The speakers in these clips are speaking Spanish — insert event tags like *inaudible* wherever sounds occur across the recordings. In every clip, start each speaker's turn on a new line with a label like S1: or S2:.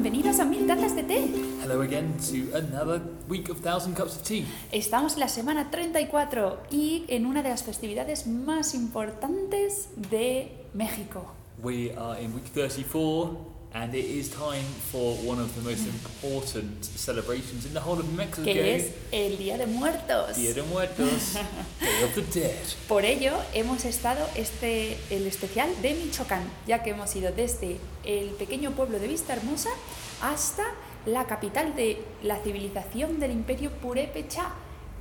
S1: bienvenidos a Mil Tazas de Té.
S2: Hello again to another week of Thousand Cups of Tea.
S1: Estamos en la semana 34 y en una de las festividades más importantes de México.
S2: We are in week 34 and it is time for one of the most important celebrations in the whole of Mexico.
S1: que es el Día de Muertos.
S2: Día de Muertos, *laughs* Day of the Dead.
S1: Por ello hemos estado este el especial de Michoacán, ya que hemos ido desde el pequeño pueblo de Vista Hermosa hasta la capital de la civilización del Imperio Purépecha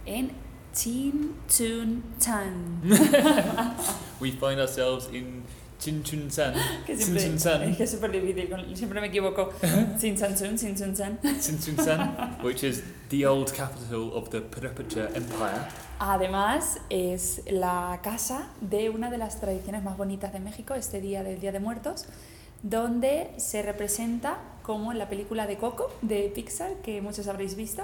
S1: en Chinchunchán. *laughs*
S2: We find ourselves in Chinchunsan. *laughs*
S1: Que siempre,
S2: Chinchunsan.
S1: es que es súper difícil, siempre me equivoco. *laughs* Chinchunchun, Chinchunchán.
S2: Chinchunsan, *laughs* which is the old capital of the Purepecha Empire.
S1: Además, es la casa de una de las tradiciones más bonitas de México, este día del Día de Muertos, donde se representa como en la película de Coco de Pixar, que muchos habréis visto,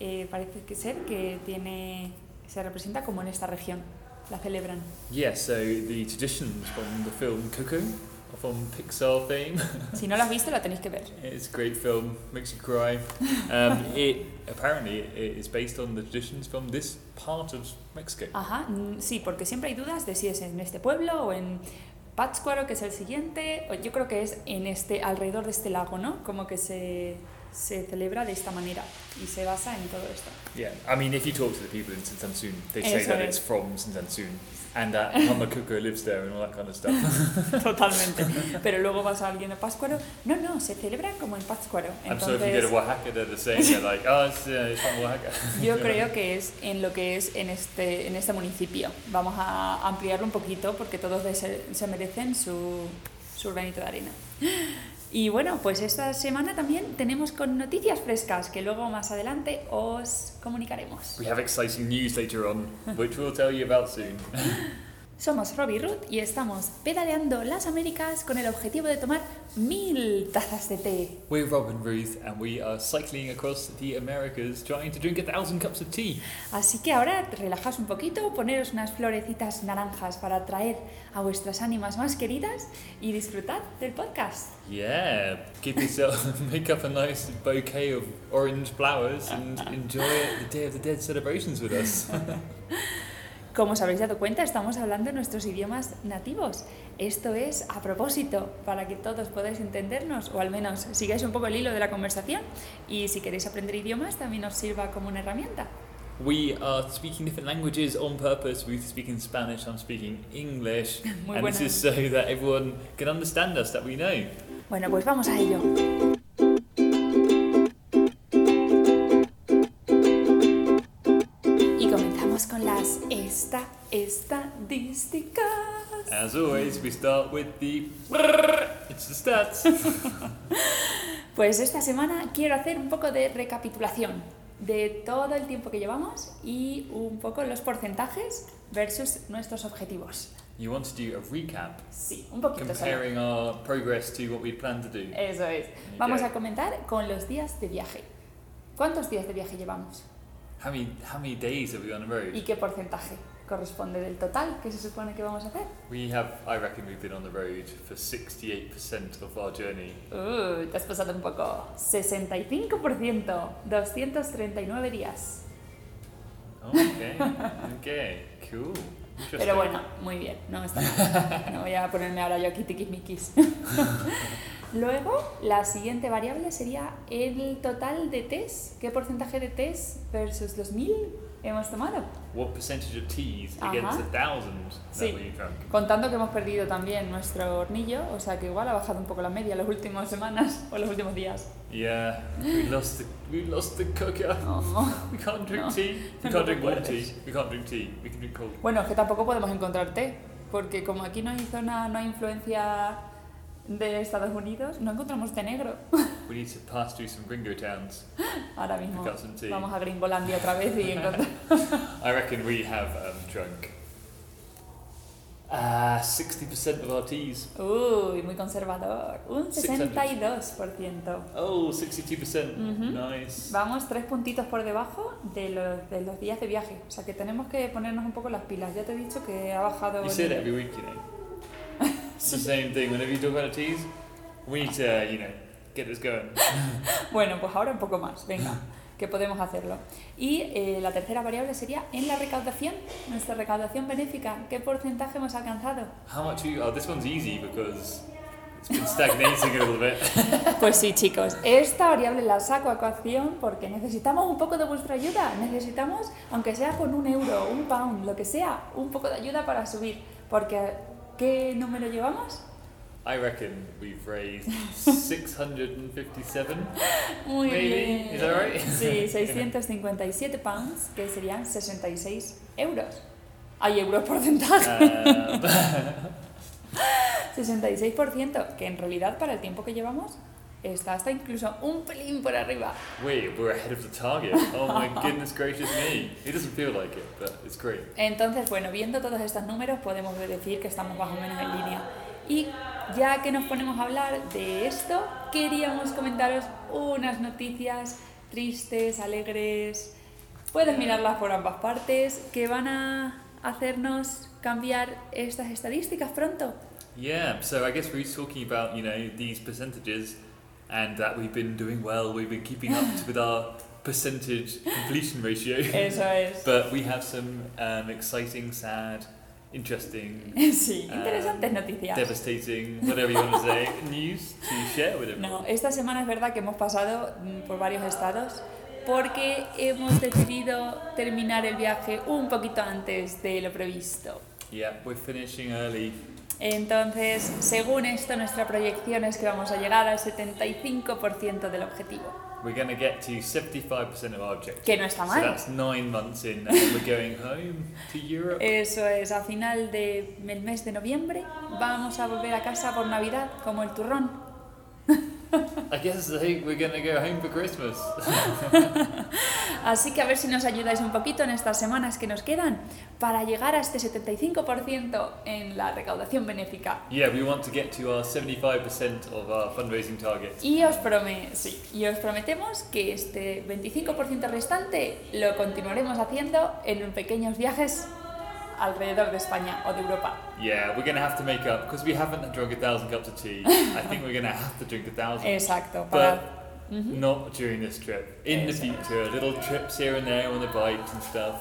S1: eh, parece que ser que tiene, se representa como en esta región, la celebran.
S2: Yeah, so the traditions from the film Coco, from Pixar fame.
S1: Si no la has visto, la tenéis que ver.
S2: It's a great film, makes you cry. Um, *laughs* it apparently it is based on the traditions from this part of Mexico.
S1: Ajá, sí, porque siempre hay dudas de si es en este pueblo o en Pátzcuaro, que es el siguiente, o yo creo que es en este, alrededor de este lago, ¿no? Como que se, se celebra de esta manera y se basa en todo esto.
S2: Yeah, I mean, if you talk to the people in Sintansun, they say
S1: Eso
S2: that
S1: es.
S2: it's from Sintansun and that *laughs* Mama Coco lives there and all that kind of stuff. *laughs*
S1: Totalmente. Pero luego vas a alguien de Pátzcuaro, no, no, se celebra como en Pátzcuaro.
S2: and so if you go to Oaxaca, they're the same. They're like, oh, it's, uh, it's from Oaxaca. *laughs*
S1: yo creo que es en lo que es en este, en este municipio. Vamos a ampliarlo un poquito porque todos se, se merecen su, su granito de arena. Y bueno, pues esta semana también tenemos con noticias frescas que luego más adelante os comunicaremos.
S2: We have exciting news later on, which we'll tell you about soon. *laughs*
S1: Somos Robbie Ruth y estamos pedaleando las Américas con el objetivo de tomar mil tazas de té.
S2: We're Rob and Ruth, and we are cycling across the Americas trying to drink a thousand cups of tea.
S1: Así que ahora relajaos un poquito, poneros unas florecitas naranjas para atraer a vuestras ánimas más queridas y disfrutad del podcast.
S2: Yeah, give yourself, *laughs* make up a nice bouquet of orange flowers and enjoy the Day of the Dead celebrations with us. *laughs*
S1: Como os habéis dado cuenta, estamos hablando nuestros idiomas nativos. Esto es a propósito, para que todos podáis entendernos, o al menos sigáis un poco el hilo de la conversación, y si queréis aprender idiomas también os sirva como una herramienta.
S2: We are speaking different languages on purpose. Ruth is speaking Spanish, I'm speaking English, *laughs*
S1: Muy
S2: and this
S1: buena.
S2: is so that everyone can understand us, that we know.
S1: Bueno, pues vamos a ello. Estadísticas.
S2: As always, we start with the. It's the stats. *laughs*
S1: Pues esta semana quiero hacer un poco de recapitulación de todo el tiempo que llevamos y un poco los porcentajes versus nuestros objetivos.
S2: You want to do a recap,
S1: Sí, un poquito solo.
S2: comparing our progress to what we plan to do.
S1: Eso es. Vamos a comentar con los días de viaje. ¿Cuántos días de viaje llevamos?
S2: How many how many days are we on the road?
S1: ¿Y qué porcentaje corresponde del total que se supone que vamos a hacer?
S2: We have, I reckon, we've been on the road for 68% of our journey.
S1: Uh, te has pasado un poco. 65%, 239 días.
S2: Okay, *laughs* okay, cool.
S1: Pero bueno, muy bien, no está mal. No voy a ponerme ahora yo aquí tiquismiquis. *laughs* Luego, la siguiente variable sería el total de test. ¿Qué porcentaje de test versus los 1000 hemos tomado?
S2: What percentage of teas against a thousand
S1: Sí.
S2: that we?
S1: Contando que hemos perdido también nuestro hornillo, o sea que igual ha bajado un poco la media las últimas semanas *laughs* o los últimos días.
S2: Yeah, we lost the we lost the cooker.
S1: Oh. *laughs*
S2: We can't drink
S1: No.
S2: tea. We
S1: No
S2: can't drink warm tea. We can't drink tea. We can drink cold.
S1: Bueno, es que tampoco podemos encontrar té, porque como aquí no hay zona, no hay influencia de Estados Unidos, no encontramos té negro.
S2: We need to pass through some gringo towns. *laughs*
S1: Ahora mismo
S2: Pick up some tea.
S1: vamos a Gringolandia otra vez y *laughs* encontrar...
S2: I reckon we have um, drunk uh, 60% of our teas.
S1: Uy, muy conservador. Un
S2: 600.
S1: 62%.
S2: Oh, 62%.
S1: Mhm.
S2: Nice.
S1: Vamos tres puntitos por debajo de los, de los días de viaje. O sea que tenemos que ponernos un poco las pilas. Ya te he dicho que ha bajado...
S2: You say that every week, you know. It's the same thing. Whenever you talk about teas, we need to, you know, get us going. *laughs*
S1: Bueno, pues ahora un poco más, venga, *laughs* que podemos hacerlo. Y eh, la tercera variable sería en la recaudación, nuestra recaudación benéfica, ¿qué porcentaje hemos alcanzado?
S2: How much you? Oh, this one's easy because it's been stagnating a little bit. *laughs*
S1: Pues sí, chicos, esta variable la saco a coacción porque necesitamos un poco de vuestra ayuda. Necesitamos, aunque sea con un euro, un pound, lo que sea, un poco de ayuda para subir. Porque, ¿qué número llevamos?
S2: I reckon we've raised *laughs* 657.
S1: Muy
S2: Maybe,
S1: bien.
S2: is that right?
S1: Sí, *laughs* 657 pounds, que serían 66 euros. Hay euros porcentaje.
S2: Um,
S1: 66%, que en realidad para el tiempo que llevamos está hasta incluso un pelín por arriba.
S2: we we're ahead of the target. Oh my *laughs* goodness gracious me! It doesn't feel like it, but it's great.
S1: Entonces, bueno, viendo todos estos números podemos decir que estamos más o menos en línea. Y ya que nos ponemos a hablar de esto, queríamos comentaros unas noticias tristes, alegres, puedes mirarlas por ambas partes, que van a hacernos cambiar estas estadísticas pronto.
S2: Yeah, so I guess we're talking about, you know, these percentages and that we've been doing well, we've been keeping up *laughs* with our percentage completion ratio.
S1: Eso es.
S2: but we have some um, exciting, sad, interesting, *laughs*
S1: Sí, interesantes
S2: um,
S1: noticias.
S2: devastating, whatever you want to say, *laughs* news to share with everyone.
S1: No, esta semana es verdad que hemos pasado mm, por varios estados porque hemos decidido terminar el viaje un poquito antes de lo previsto.
S2: Yeah, we're finishing early.
S1: Entonces, según esto, nuestra proyección es que vamos a llegar al 75% del objetivo,
S2: We're going to get to 75% of our objective.
S1: que no está
S2: So
S1: mal.
S2: that's nine months in, and we're going home to Europe.
S1: Eso es, a final del mes de noviembre vamos a volver a casa por Navidad como el turrón.
S2: I guess I think we're to go home for Christmas. *laughs*
S1: Así que a ver si nos ayudáis un poquito en estas semanas que nos quedan para llegar a este 75% en la recaudación benéfica.
S2: yeah, we want to get to our 75% of our fundraising target.
S1: Y os, prome sí, y os prometemos que este 25% restante lo continuaremos haciendo en pequeños viajes alrededor de España o de Europa.
S2: Yeah, we're going to have to make up because we haven't drunk a thousand cups of tea. I think we're going to have to drink a thousand.
S1: Exacto.
S2: But
S1: Para... Ujú.
S2: not during this trip. In the
S1: Eso es.
S2: future, little trips here and there on the bikes and stuff.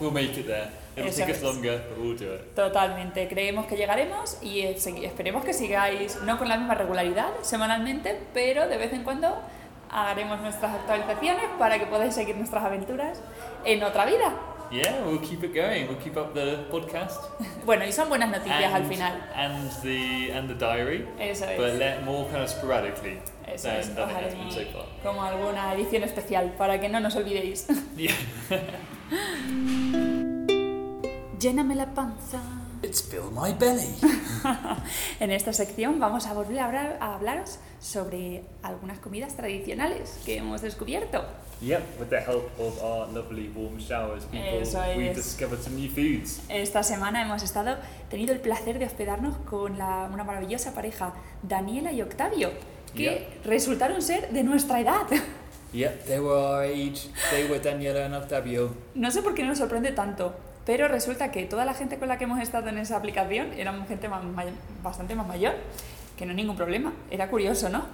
S2: We'll make it there. It'll take us longer, but we'll do it.
S1: Totalmente, creemos que llegaremos y esperemos que sigáis, no con la misma regularidad semanalmente, pero de vez en cuando haremos nuestras actualizaciones para que podáis seguir nuestras aventuras en otra vida.
S2: Yeah, we'll keep it going. We'll keep up the podcast *laughs*
S1: Bueno, y son buenas noticias al final.
S2: and the and the diary,
S1: Eso
S2: but
S1: es.
S2: let more kind of sporadically
S1: Eso
S2: than,
S1: es.
S2: than it has been so far.
S1: como alguna edición especial para que no nos olvidéis. *laughs*
S2: Yeah. *laughs*
S1: Lléname la panza.
S2: It's fill my belly. *laughs*
S1: En esta sección vamos a volver a, hablar, a hablaros sobre algunas comidas tradicionales que hemos descubierto.
S2: yep, with the help of our lovely warm showers, people,
S1: Eso
S2: we've
S1: es.
S2: discovered some new foods.
S1: Esta semana hemos estado tenido el placer de hospedarnos con la- una maravillosa pareja, Daniela y Octavio, que resultaron ser de nuestra edad.
S2: Yep, they were our age. They were Daniela and Octavio.
S1: No sé por qué nos sorprende tanto, pero resulta que toda la gente con la que hemos estado en esa aplicación éramos gente más bastante más mayor, que no ningún problema, era curioso, ¿no?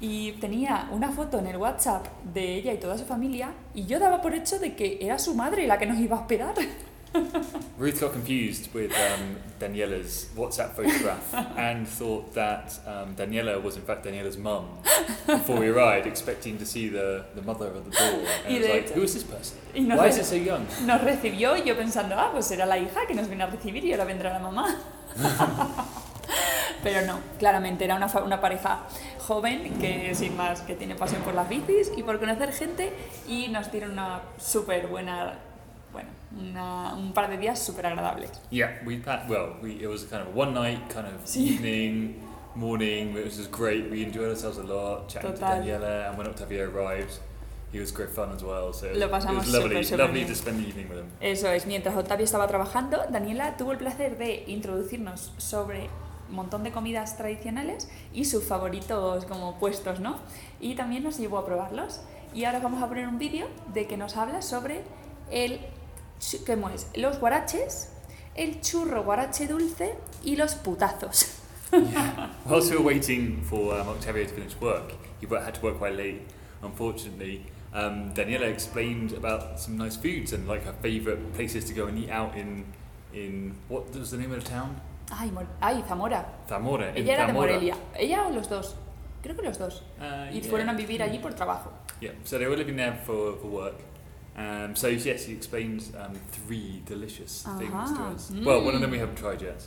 S1: Y tenía una foto en el WhatsApp de ella y toda su familia, y yo daba por hecho de que era su madre la que nos iba a hospedar. *laughs*
S2: Ruth got confused with um, Daniela's WhatsApp photograph *laughs* and thought that um, Daniela was in fact Daniela's mum before we arrived, expecting to see the, the mother at the door. And *laughs*
S1: Y
S2: it was like,
S1: hecho-
S2: who is this person?
S1: y nos
S2: Why is it so young?
S1: Nos recibió y yo pensando, ah, pues será la hija que nos viene a recibir y ahora vendrá la mamá. Pero no, claramente era una, una pareja joven que sin más, que tiene pasión por las bicis y por conocer gente y nos dieron una súper buena, bueno, una- un par de días súper agradables.
S2: Yeah, we packed, well, we, it was kind of a one night, kind of
S1: Sí.
S2: evening, morning, it was just great. We enjoyed ourselves a lot, chatting
S1: Total.
S2: to Daniela, and when Octavio arrived, he was great fun as well. So
S1: Lo
S2: it
S1: pasamos
S2: was lovely,
S1: súper, súper
S2: lovely
S1: bien.
S2: to spend the evening with him.
S1: Eso es, mientras Octavio estaba trabajando, Daniela tuvo el placer de introducirnos sobre un montón de comidas tradicionales y sus favoritos como puestos, ¿no? Y también nos llevó a probarlos. Y ahora vamos a poner un vídeo de que nos habla sobre el, ¿cómo es? Los guaraches, el churro guarache dulce y los putazos.
S2: yeah. *laughs* Whilst we were waiting for um, Octavio to finish work, he had to work quite late, unfortunately. Um, Daniela explained about some nice foods and like her favourite places to go and eat out in in what was the name of the town?
S1: Ay, Mor- ay, Zamora.
S2: Zamora.
S1: Ella era de
S2: Zamora.
S1: Morelia. ¿Ella o los dos? Creo que los dos.
S2: Uh,
S1: Y
S2: yeah.
S1: fueron a vivir allí por trabajo.
S2: Yeah, so they were living there for, for work. Um, so yes, he explained um, three delicious things to
S1: Ajá.
S2: us. Well, one of them
S1: Mm.
S2: we haven't tried yet.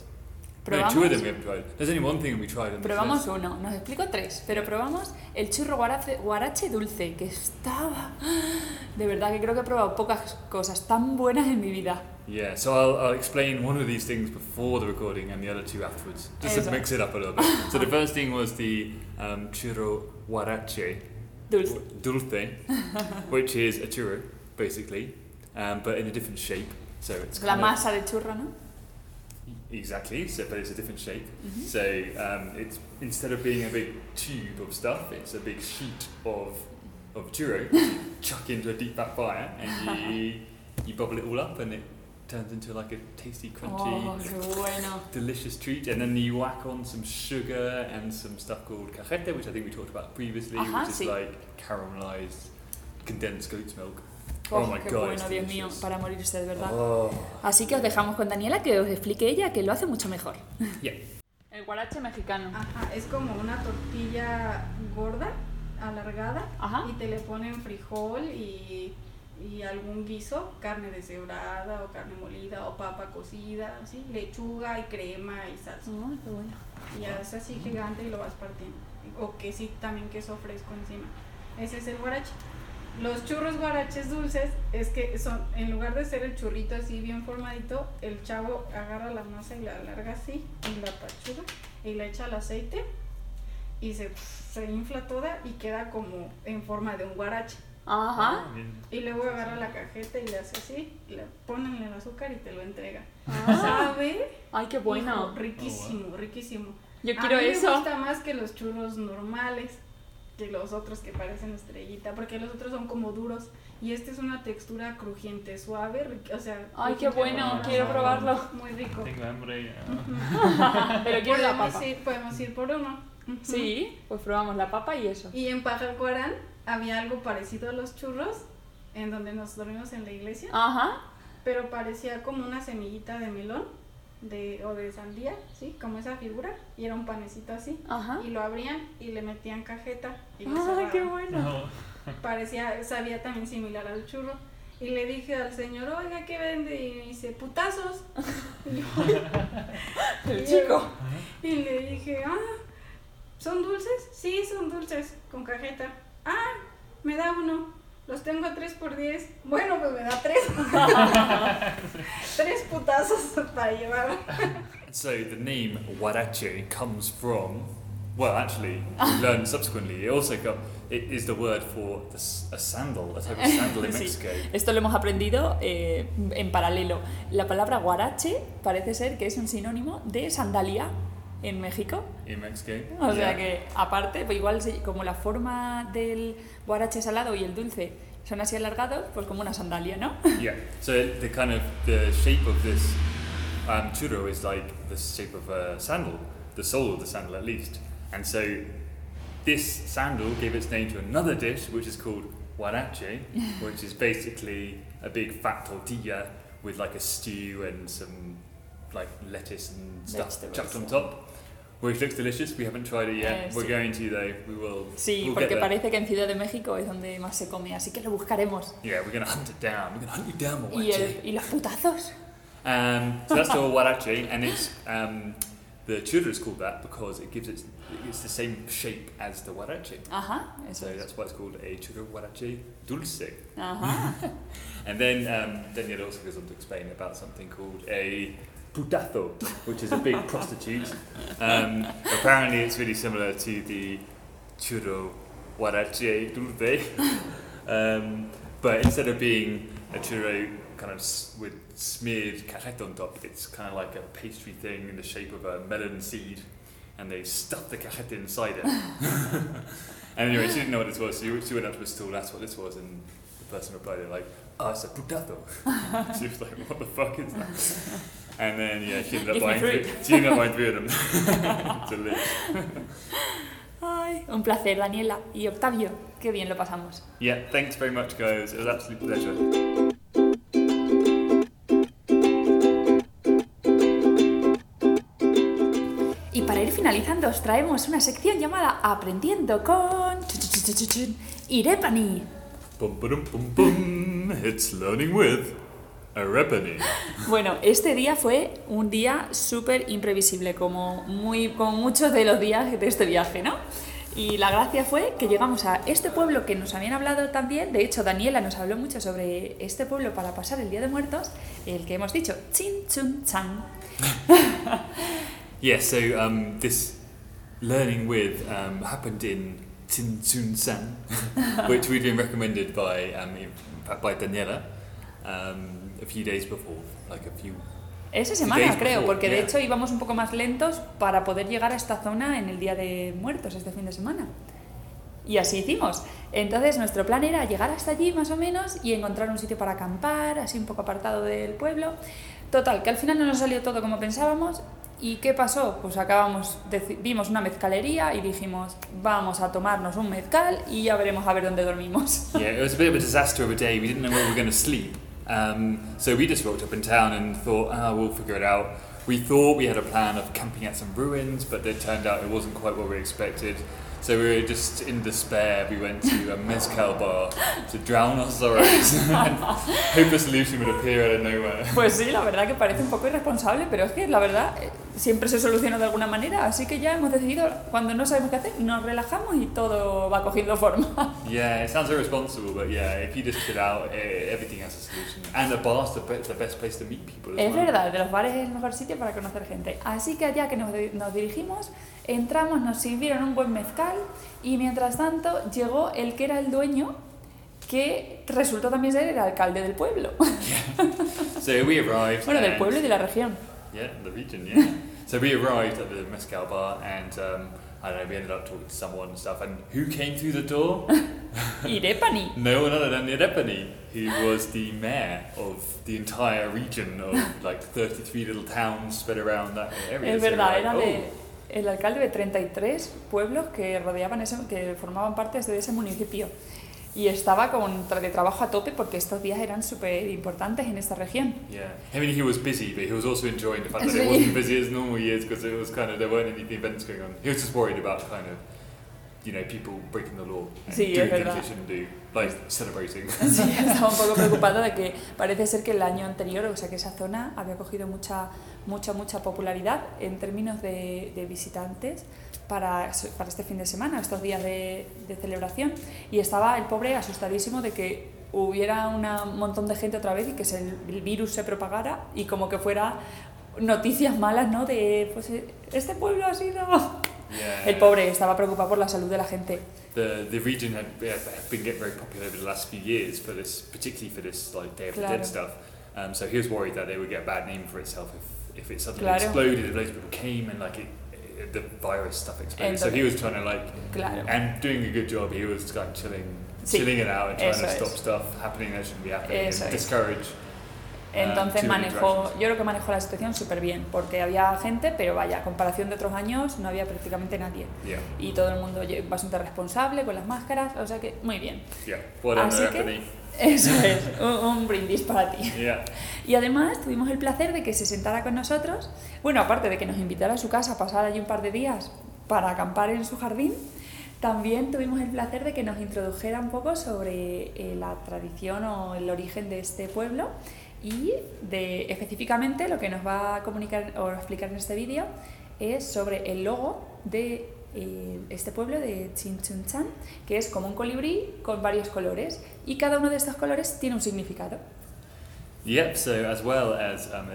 S2: No, two of them we haven't tried. There's only one thing we tried. on
S1: probamos
S2: list.
S1: uno, nos explico tres, pero probamos el churro guarache, guarache dulce, que estaba... *gasps* De verdad que creo que he probado pocas cosas tan buenas en mi vida.
S2: Yeah, so I'll, I'll explain one of these things before the recording and the other two afterwards, just to mix it up a little bit. so the first thing was the um, churro guarache
S1: Dulce.
S2: dulce, *laughs* which is a churro, basically, um, but in a different shape. So it's
S1: La
S2: kind of-
S1: masa de churro, ¿no?
S2: Exactly, so, but it's a different shape.
S1: Ujú.
S2: So um, it's instead of being a big tube of stuff, it's a big sheet of of churro *laughs* you chuck into a deep fat fire and you *laughs* you bubble it all up and it turns into like a tasty, crunchy,
S1: Oh, bueno.
S2: delicious treat. And then you whack on some sugar and some stuff called cajete, which I think we talked about previously,
S1: Ajá,
S2: which is
S1: sí.
S2: like caramelized condensed goat's milk.
S1: Oh,
S2: Oh my
S1: qué
S2: God,
S1: bueno,
S2: it's
S1: Dios mío, para morirse de verdad.
S2: Oh,
S1: Así que os dejamos con Daniela que os explique ella que lo hace mucho mejor. *laughs*
S2: Yeah.
S1: El guarache mexicano.
S3: Ajá, es como una tortilla gorda, alargada,
S1: Ajá.
S3: y te le ponen frijol y, y algún guiso, carne deshebrada o carne molida o papa cocida, así, lechuga y crema y salsa.
S1: Ay, qué bueno.
S3: Y es así gigante y lo vas partiendo. O que sí, también queso fresco encima. Ese es el guarache. Los churros guaraches dulces es que son, en lugar de ser el churrito así bien formadito, el chavo agarra la masa y la alarga así y la pachuga y le echa el aceite y se, se infla toda y queda como en forma de un guarache.
S1: Ajá.
S3: Y luego agarra la cajeta y le hace así, y le ponen el azúcar y te lo entrega.
S1: Ah.
S3: ¿Sabe?
S1: Ay, qué bueno.
S3: Hijo, riquísimo, riquísimo.
S1: Yo
S3: A
S1: quiero
S3: mí
S1: eso.
S3: Me gusta más que los churros normales, que los otros que parecen estrellita, porque los otros son como duros y este es una textura crujiente, suave, o sea.
S1: Ay, qué bueno,
S3: bueno,
S1: quiero probarlo.
S3: Muy rico.
S2: Tengo hambre. ya. *laughs*
S1: Pero quiero la
S3: podemos
S1: papa.
S3: Ir, podemos ir por uno.
S1: Sí, pues probamos la papa y eso.
S3: Y en Pajalcuarán había algo parecido a los churros, en donde nos dormimos en la iglesia,
S1: Ajá.
S3: pero parecía como una semillita de melón de, o de sandía, ¿sí? Como esa figura, y era un panecito así.
S1: Ajá.
S3: y lo abrían y le metían cajeta y lo cerraban.
S1: qué bueno.
S2: No.
S3: Parecía, sabía también similar al churro. Y le dije al señor, oiga, ¿qué vende? Y me dice, putazos. *laughs* Y yo-
S1: El chico.
S3: Y le dije, ah, ¿son dulces? Sí, son dulces, con cajeta. Ah, me da uno. Los tengo a 3 por 10. Bueno, pues me da 3. *laughs* tres putazos para llevar.
S2: So the name Huarache comes from, well, actually, we learned subsequently, it also come, it is the word for the, s- a sandal, a type of sandal in *laughs*
S1: Sí.
S2: Mexico.
S1: Esto lo hemos aprendido eh, en paralelo. La palabra guarache parece ser que es un sinónimo de sandalia en México.
S2: In Mexico.
S1: O sea
S2: Yeah.
S1: que, aparte, pues igual como la forma del guarache salado y el dulce son así alargados, pues como una sandalia, ¿no? *laughs*
S2: Yeah. So the kind of the shape of this um, churro is like the shape of a sandal, the sole of the sandal at least. And so this sandal gave its name to another dish which is called huarache, *laughs* which is basically a big fat tortilla with like a stew and some like lettuce and stuff
S1: Vegetables,
S2: chucked on top. Which looks delicious. We haven't tried it yet.
S1: Eh,
S2: We're
S1: sí.
S2: going to though. We will.
S1: Sí,
S2: we'll
S1: porque parece que en Ciudad de México es donde más se come, así que lo buscaremos.
S2: Yeah, we're gonna hunt it down. We're gonna hunt you down,
S1: Y,
S2: huarache.
S1: el- y los putazos.
S2: Um, so that's called huarache, and it's um, the churro is called that because it gives it it's the same shape as the huarache.
S1: Ajá, eso
S2: So that's why it's called a churro huarache dulce.
S1: Ajá. *laughs*
S2: And then um, Daniel also goes on to explain about something called a putazo, which is a big prostitute. Um, apparently, it's really similar to the churro huarache dulce, um, but instead of being a churro kind of s- with smeared cajeta on top, it's kind of like a pastry thing in the shape of a melon seed, and they stuff the cajeta inside it. and *laughs* anyway, she didn't know what this was, so she went up to a stall, asked what this was, and the person replied, like, oh, it's a putazo. *laughs* she was like, what the fuck is that? And then yeah, she ended up buying
S1: three.
S2: She ended up buying three of them to live.
S1: Ay, un placer, Daniela y Octavio. Qué bien lo pasamos.
S2: Yeah, thanks very much, guys. It was an absolute pleasure.
S1: Y para ir finalizando os traemos una sección llamada Aprendiendo con Irepani.
S2: Bum, ba-dum, bum, bum. It's learning with.
S1: Bueno, este día fue un día súper imprevisible, como, muy, como muchos de los días de este viaje, ¿no? Y la gracia fue que llegamos a este pueblo que nos habían hablado también, de hecho Daniela nos habló mucho sobre este pueblo para pasar el Día de Muertos, el que hemos dicho, Chin Chun Chan. *laughs*
S2: Yeah, so um, this learning with um, happened in Tsinsun San, *laughs* which we'd been recommended by, um, by Daniela um, a few days before, like a few.
S1: Esa semana creo, porque de hecho íbamos un poco más lentos para poder llegar a esta zona en el Día de Muertos, este fin de semana. Y así hicimos. Entonces nuestro plan era llegar hasta allí más o menos y encontrar un sitio para acampar, así un poco apartado del pueblo. Total, que al final no nos salió todo como pensábamos. ¿Y qué pasó? Pues acabamos, vimos una mezcalería y dijimos, vamos a tomarnos un mezcal y ya veremos a ver dónde dormimos.
S2: Yeah, it was a bit of a disaster of a day. We didn't know where we were going to sleep. Um, so we just walked up in town and thought, ah, we'll figure it out. We thought we had a plan of camping at some ruins, but it turned out it wasn't quite what we expected. So we were just in despair. We went to a mezcal bar to drown our sorrows *laughs* and hope a solution would appear out of nowhere.
S1: Pues sí, la verdad que parece un poco irresponsable, pero es que la verdad eh, siempre se soluciona de alguna manera, así que ya hemos decidido, cuando no sabemos qué hacer, nos relajamos y todo va cogiendo forma. *laughs*
S2: Yeah, it sounds irresponsible, but yeah, if you just chill out, eh, everything has a solution. And the bar's the, the best place to meet people as
S1: Es
S2: well.
S1: verdad, de los bares es el mejor sitio para conocer gente. Así que allá que nos, nos dirigimos, entramos, nos sirvieron un buen mezcal y mientras tanto llegó el que era el dueño, que resultó también ser el alcalde del pueblo. *laughs*
S2: So we arrived.
S1: bueno, del pueblo y de la región.
S2: Yeah, the region, yeah. so we arrived at the mezcal bar and um, I don't know, we ended up talking to someone and stuff. And who came through the door? *laughs*
S1: Irepani. *laughs*
S2: no one other than Nirepani, who was the mayor of the entire region of like 33 little towns spread around that area.
S1: Es
S2: So
S1: verdad, era de, el alcalde de 33 pueblos que rodeaban ese, que formaban parte de ese municipio. Y estaba con, tra- de trabajo a tope porque estos días eran súper importantes en esta región.
S2: Yeah. I mean, he was busy, but he was also enjoying the fact that
S1: Sí.
S2: it wasn't busy as normal years because it was kind of, there weren't any events going on. He was just worried about kind of, you know, people breaking the law and
S1: Sí, es
S2: doing things
S1: verdad.
S2: they shouldn't do, like celebrating. *laughs*
S1: Sí, *laughs* estaba un poco preocupado de que parece ser que el año anterior, o sea que esa zona había cogido mucha, mucha, mucha popularidad en términos de, de visitantes para, para este fin de semana, estos días de, de celebración. Y estaba el pobre asustadísimo de que hubiera un montón de gente otra vez y que se- el virus se propagara y como que fuera noticias malas, ¿no? De, pues este pueblo ha sido...
S2: Yeah.
S1: El pobre estaba preocupado por la salud de la gente.
S2: the the region had, yeah, had been getting very popular over the last few years for this, particularly for this like Day of the. Dead stuff. Um, so he was worried that they would get a bad name for itself if, if it suddenly
S1: Claro.
S2: exploded and loads of people came and like it, it, the virus stuff exploded. so he was trying to like
S1: Claro.
S2: and doing a good job. He was like chilling,
S1: Sí,
S2: chilling it out and trying
S1: eso
S2: to
S1: es.
S2: stop stuff happening that shouldn't be happening
S1: Eso
S2: and
S1: es.
S2: Discourage.
S1: Entonces manejó, yo creo que manejó la situación súper bien, porque había gente, pero vaya, a comparación de otros años no había prácticamente nadie.
S2: Yeah,
S1: Y todo el mundo bastante responsable con las máscaras, o sea que muy bien.
S2: yeah.
S1: Así que-. Eso es, un, un brindis para ti.
S2: Yeah.
S1: Y además tuvimos el placer de que se sentara con nosotros, bueno, aparte de que nos invitara a su casa a pasar allí un par de días para acampar en su jardín, también tuvimos el placer de que nos introdujera un poco sobre eh, la tradición o el origen de este pueblo y específicamente lo que nos va a comunicar o explicar en este vídeo es sobre el logo de eh, este pueblo de Chinchunchan, que es como un colibrí con varios colores y cada uno de estos colores tiene un significado.
S2: Yep, so as well as um,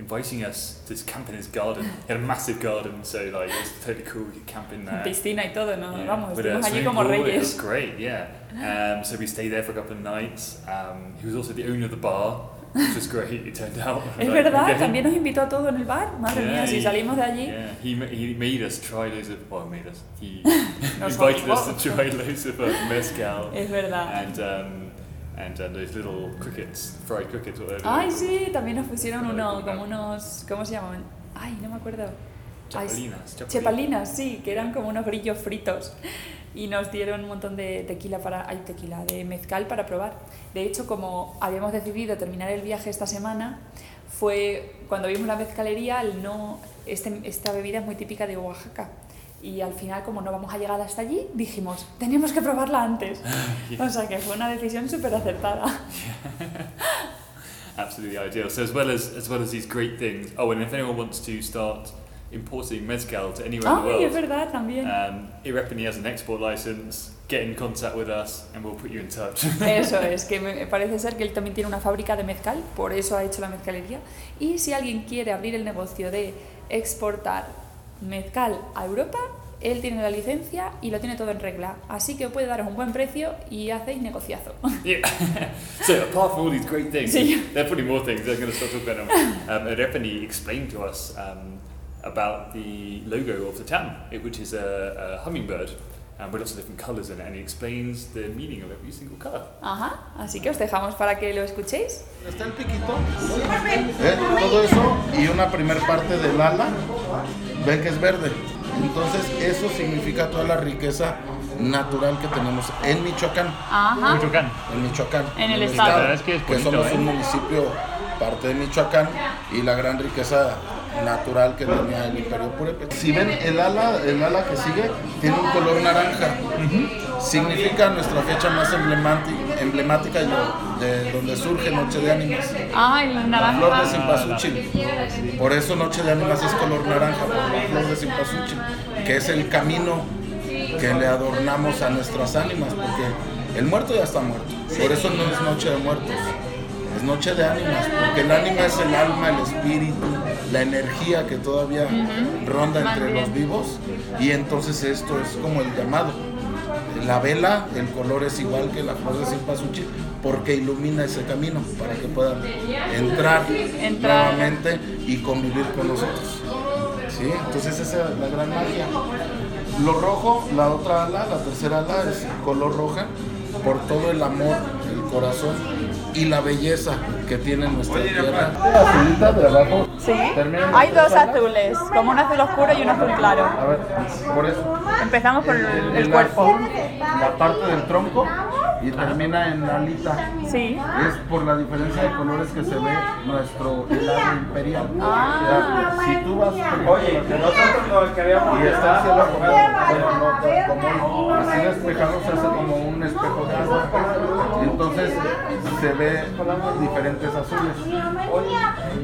S2: inviting us to camp in his garden, he had a massive garden, so like it was totally cool, we could camp in there.
S1: piscina y todo, ¿no?
S2: Yeah,
S1: Vamos,
S2: with
S1: estuvimos allí como
S2: pool, It was great, yeah. Um, so we stayed there for a couple of nights. Um, he was also the owner of the bar, which was great, it turned out.
S1: Es *laughs*
S2: Like,
S1: verdad, también nos invitó a todo en el bar. Madre
S2: Yeah,
S1: mía, si
S2: he-
S1: salimos de allí.
S2: Yeah, he, he made us try loads of, well, made us, he *laughs* invited us to try loads of uh, mezcal.
S1: Es verdad.
S2: And, um, and uh, those little crickets, fried crickets. What they're
S1: Ay, sí, también nos pusieron
S2: No,
S1: uno,
S2: no,
S1: como
S2: no.
S1: unos, ¿cómo se llaman? Ay, no me acuerdo.
S2: Chapalinas, chapalinas.
S1: Chepalinas, sí, que eran como unos grillos fritos. Y nos dieron un montón de tequila para. Ay, tequila, de mezcal para probar. De hecho, como habíamos decidido terminar el viaje esta semana, fue cuando vimos la mezcalería, el no, este, esta bebida es muy típica de Oaxaca. Y al final, como no vamos a llegar hasta allí, dijimos, tenemos que probarla antes. *laughs* O sea que fue una decisión súper acertada. *laughs*
S2: Absolutely ideal. So as well as as well as these great things. Oh, and if anyone wants to start importing mezcal to anywhere in the
S1: es
S2: world,
S1: verdad, también.
S2: um, Irepini has an export license. Get in contact with us, and we'll put you in touch. *laughs*
S1: Eso es, que me parece ser que él también tiene una fábrica de mezcal, por eso ha hecho la mezcalería. Y si alguien quiere abrir el negocio de exportar mezcal a Europa, él tiene la licencia y lo tiene todo en regla. Así que puede daros un buen precio y hacéis negociazo. *laughs*
S2: yeah. *laughs* so apart from all these great things,
S1: Sí.
S2: there are probably more things. I'm going to start talking about them. Um, Irepini explained to us um, about the logo of the town, which is a, a hummingbird. Um, with lots of different colours in it, and he explains the meaning of every single colour.
S1: Ajá, así que os dejamos para que lo escuchéis.
S4: Está el piquito, ¿eh? todo eso y una primer parte del ala, ven que es verde. Entonces eso significa toda la riqueza natural que tenemos en Michoacán.
S1: Ajá.
S2: Michoacán.
S4: En Michoacán.
S1: En el estado. La
S2: verdad es que es bonito,
S4: somos
S2: ¿eh?
S4: un municipio parte de Michoacán y la gran riqueza natural que tenía el Imperio Purépecha. Si ven el ala, el ala que sigue tiene un color naranja. Significa nuestra fecha más emblemática, emblemática de donde surge Noche de Ánimas.
S1: Ah, el
S4: La
S1: naranja.
S4: flor de cempasúchil. Por eso Noche de Ánimas es color naranja, por la flor de cempasúchil, que es el camino que le adornamos a nuestras ánimas, porque el muerto ya está muerto. Por eso no es Noche de Muertos, es Noche de Ánimas, porque el ánima es el alma, el espíritu, la energía que todavía ronda
S1: Más
S4: entre
S1: bien.
S4: los vivos, y entonces esto es como el llamado. La vela, el color es igual que la flor de cempasúchil porque ilumina ese camino para que puedan entrar,
S1: Entrar.
S4: nuevamente y convivir con nosotros. ¿Sí? Entonces esa es la gran magia. Lo rojo, la otra ala, la tercera ala es color roja por todo el amor, el corazón y la belleza que tiene nuestra tierra. La azulita de abajo.
S1: Sí, hay
S4: la
S1: dos azules, como un azul oscuro y un azul claro.
S4: A ver, por eso.
S1: Empezamos por el,
S4: El-
S1: el
S4: el
S1: cuerpo.
S4: azul, la parte del tronco y termina en la alita.
S1: Sí.
S4: Es por la diferencia de colores que se ve nuestro helado imperial.
S1: Ah.
S4: O sea, si tú vas por ejemplo, la ciudad y está el cielo como, bueno, no, como así despejado, se hace como un espejo de agua. Se ve diferentes azules.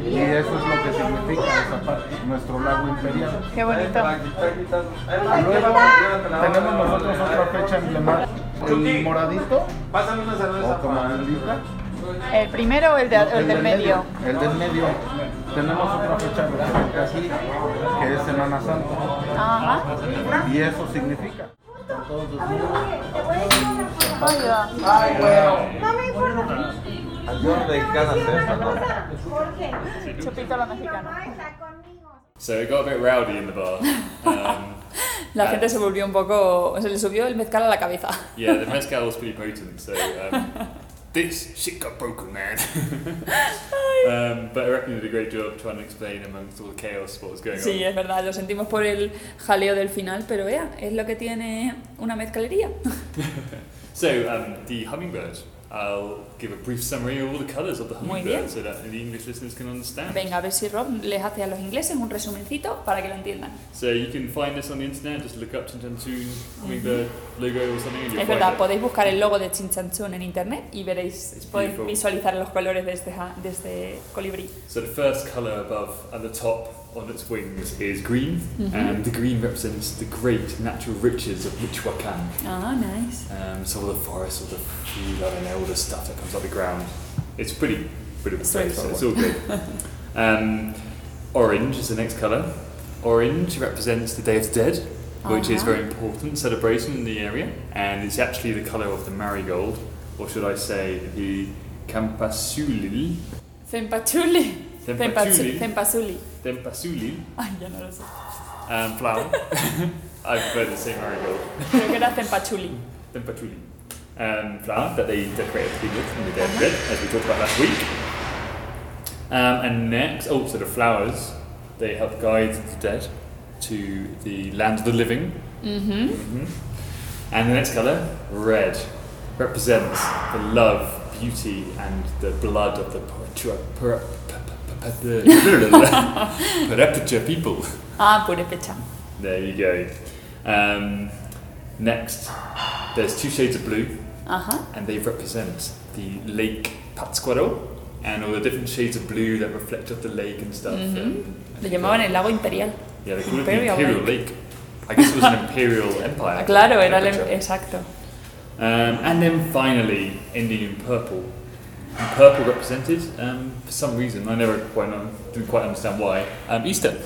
S4: Y eso es lo que significa esa parte, nuestro lago imperial.
S1: Qué bonito.
S4: Luego tenemos nosotros otra fecha emblemática. El moradito, o
S1: ¿El primero o el, de- el del medio?
S4: El del medio. Tenemos otra fecha referente aquí, que es Semana Santa.
S1: Ajá.
S4: Y eso significa. Todos desnudos.
S1: Ahí va.
S5: Yo de cada ¿no?
S1: Chupito la mexicana.
S2: So it got a bit rowdy in the bar. Um,
S1: La gente se volvió un poco. Se le subió el mezcal a la cabeza.
S2: yeah, the mezcal was pretty potent. So um, *laughs* this shit got broken, man. um, but I reckon you did a great job trying to explain amongst all the chaos what was going
S1: Sí,
S2: on.
S1: es verdad, lo sentimos por el jaleo del final, pero vea, es lo que tiene una mezcalería. *laughs*
S2: So um, the hummingbird. I'll give a brief summary of all the colours of the hummingbird so that the English listeners can understand.
S1: Venga, a ver si Rob les hace a los ingleses un resumencito para que lo entiendan.
S2: So you can find this on the internet. Just look up Chinchanchun hummingbird logo or something, and you'll
S1: Es verdad,
S2: it.
S1: podéis buscar el logo de Chinchanchun en internet y veréis, podéis visualizar los colores de este, de este colibrí.
S2: So the first colour above at the top on its wings is green,
S1: Mhm.
S2: and the green represents the great natural riches of Michoacan.
S1: Ah, nice.
S2: Um, so all the forest, all the food, I don't know, all the stuff that comes out of the ground. It's pretty, pretty place.
S1: Straightforward.
S2: It's all good. *laughs* um, orange is the next colour. Orange represents the Day of the Dead, which is
S1: Uh-huh.
S2: very important celebration in the area, and it's actually the colour of the marigold, or should I say the Campasulil.
S1: Cempachuli.
S2: Cempachuli.
S1: Cempasuli.
S2: Tempasulil
S1: Ay, ya no lo sé.
S2: um, flower. I prefer to say marigold.
S1: Era Cempachuli.
S2: Tempachuli. um, flower that they decorate the with in the Day of the Dead, as we talked about last week. Um, and next, oh, so the flowers, they help guide the dead to the land of the living.
S1: Ujú.
S2: Mhm. And the next colour, red, represents the love, beauty, and the blood of the Purepecha Pure- Purepecha people.
S1: Ah, purépecha.
S2: There you go. Um, next, there's two shades of blue,
S1: Ajá.
S2: and they represent the lake Pátzcuaro and all the different shades of blue that reflect off the lake and stuff.
S1: Ujú.
S2: and-
S1: Lo llamaban el lago imperial.
S2: Yeah, they call it the
S1: Imperial
S2: Imperial Lake. I guess it was an *laughs* imperial empire.
S1: Claro, era el, exacto.
S2: Um, and then finally, ending in purple. Purple represented, um, for some reason, I never quite know, didn't quite understand why, um, Easter.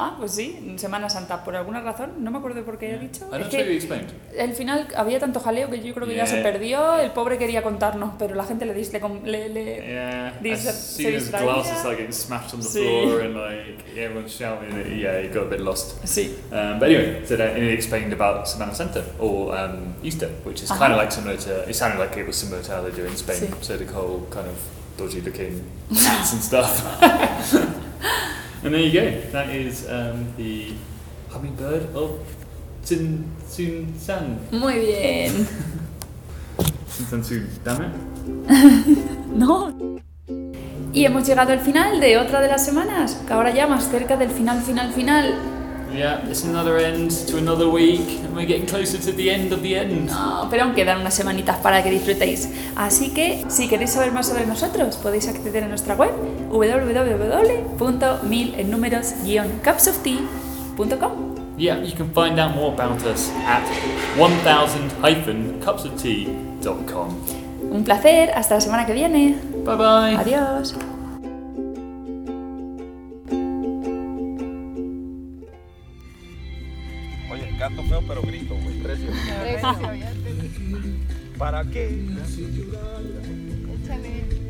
S1: Ah, pues sí, Semana Santa, por alguna razón, no me acuerdo por qué he dicho.
S2: I
S1: Es
S2: don't know you
S1: que al final había tanto jaleo que yo creo que ya se
S2: Yeah.
S1: perdió, el pobre quería contarnos, pero la gente le dice, le, le-
S2: Yeah, soon
S1: se distraía.
S2: glasses like getting smashed on the
S1: Sí.
S2: floor and like shouting, yeah, it got a bit lost.
S1: Sí,
S2: Um, but anyway, so that, and it explained about Semana Santa or um, Easter, which is kind of like similar to. It sounded like it was similar to how they do in Spain.
S1: Sí.
S2: So the whole kind of dodgy looking *laughs* hats and stuff. *laughs* and there you go. That is um, the hummingbird of Tsin Tsun San.
S1: muy bien.
S2: Tsin San Tsun. Damn it. *laughs*
S1: No. Y hemos llegado al final de otra de las semanas, que ahora ya más cerca del final, final, final.
S2: Yeah, it's another end to another week, and we're getting closer to the end of the end.
S1: No, pero aún quedan unas semanitas para que disfrutéis. Así que, si queréis saber más sobre nosotros, podéis acceder a nuestra web www.mil en números cupsoftea.com.
S2: Yeah, you can find out more about us at 1000-cupsoftea.com.
S1: Un placer, hasta la semana que viene.
S2: Bye bye.
S1: Adiós.
S5: Pero grito, güey. Precio. ¿Para qué?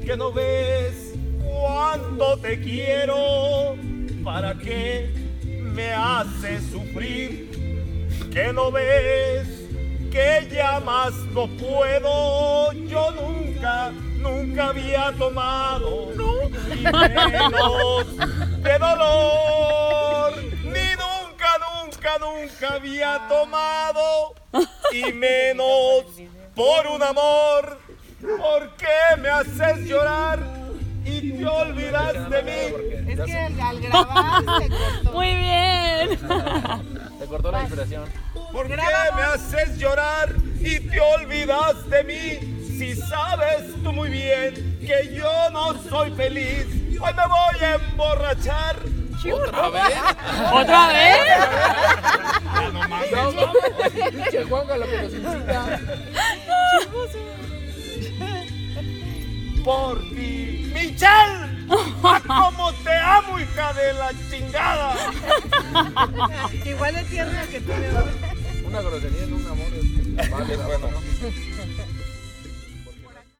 S5: Que no ves cuánto te quiero. ¿Para qué me haces sufrir? Que no ves que ya más no puedo. Yo nunca, nunca había tomado. Ni menos de dolor. Nunca había tomado. Y menos por un amor. ¿Por qué me haces llorar y te olvidas de mí?
S3: Es que al grabar se cortó.
S1: Muy bien.
S5: Te cortó la inspiración.
S4: ¿Por qué me haces llorar y te olvidas de mí? Si sabes tú muy bien que yo no soy feliz, hoy me voy a emborrachar. ¿Otra vez?
S1: ¿Otra vez?
S5: Pinche Juanga lo que nos incita.
S4: Por ti, Michelle. ¡Ah, cómo te amo, hija de la chingada!
S3: Igual de tierno que tú.
S5: Una grosería en un amor. es- Vale, bueno.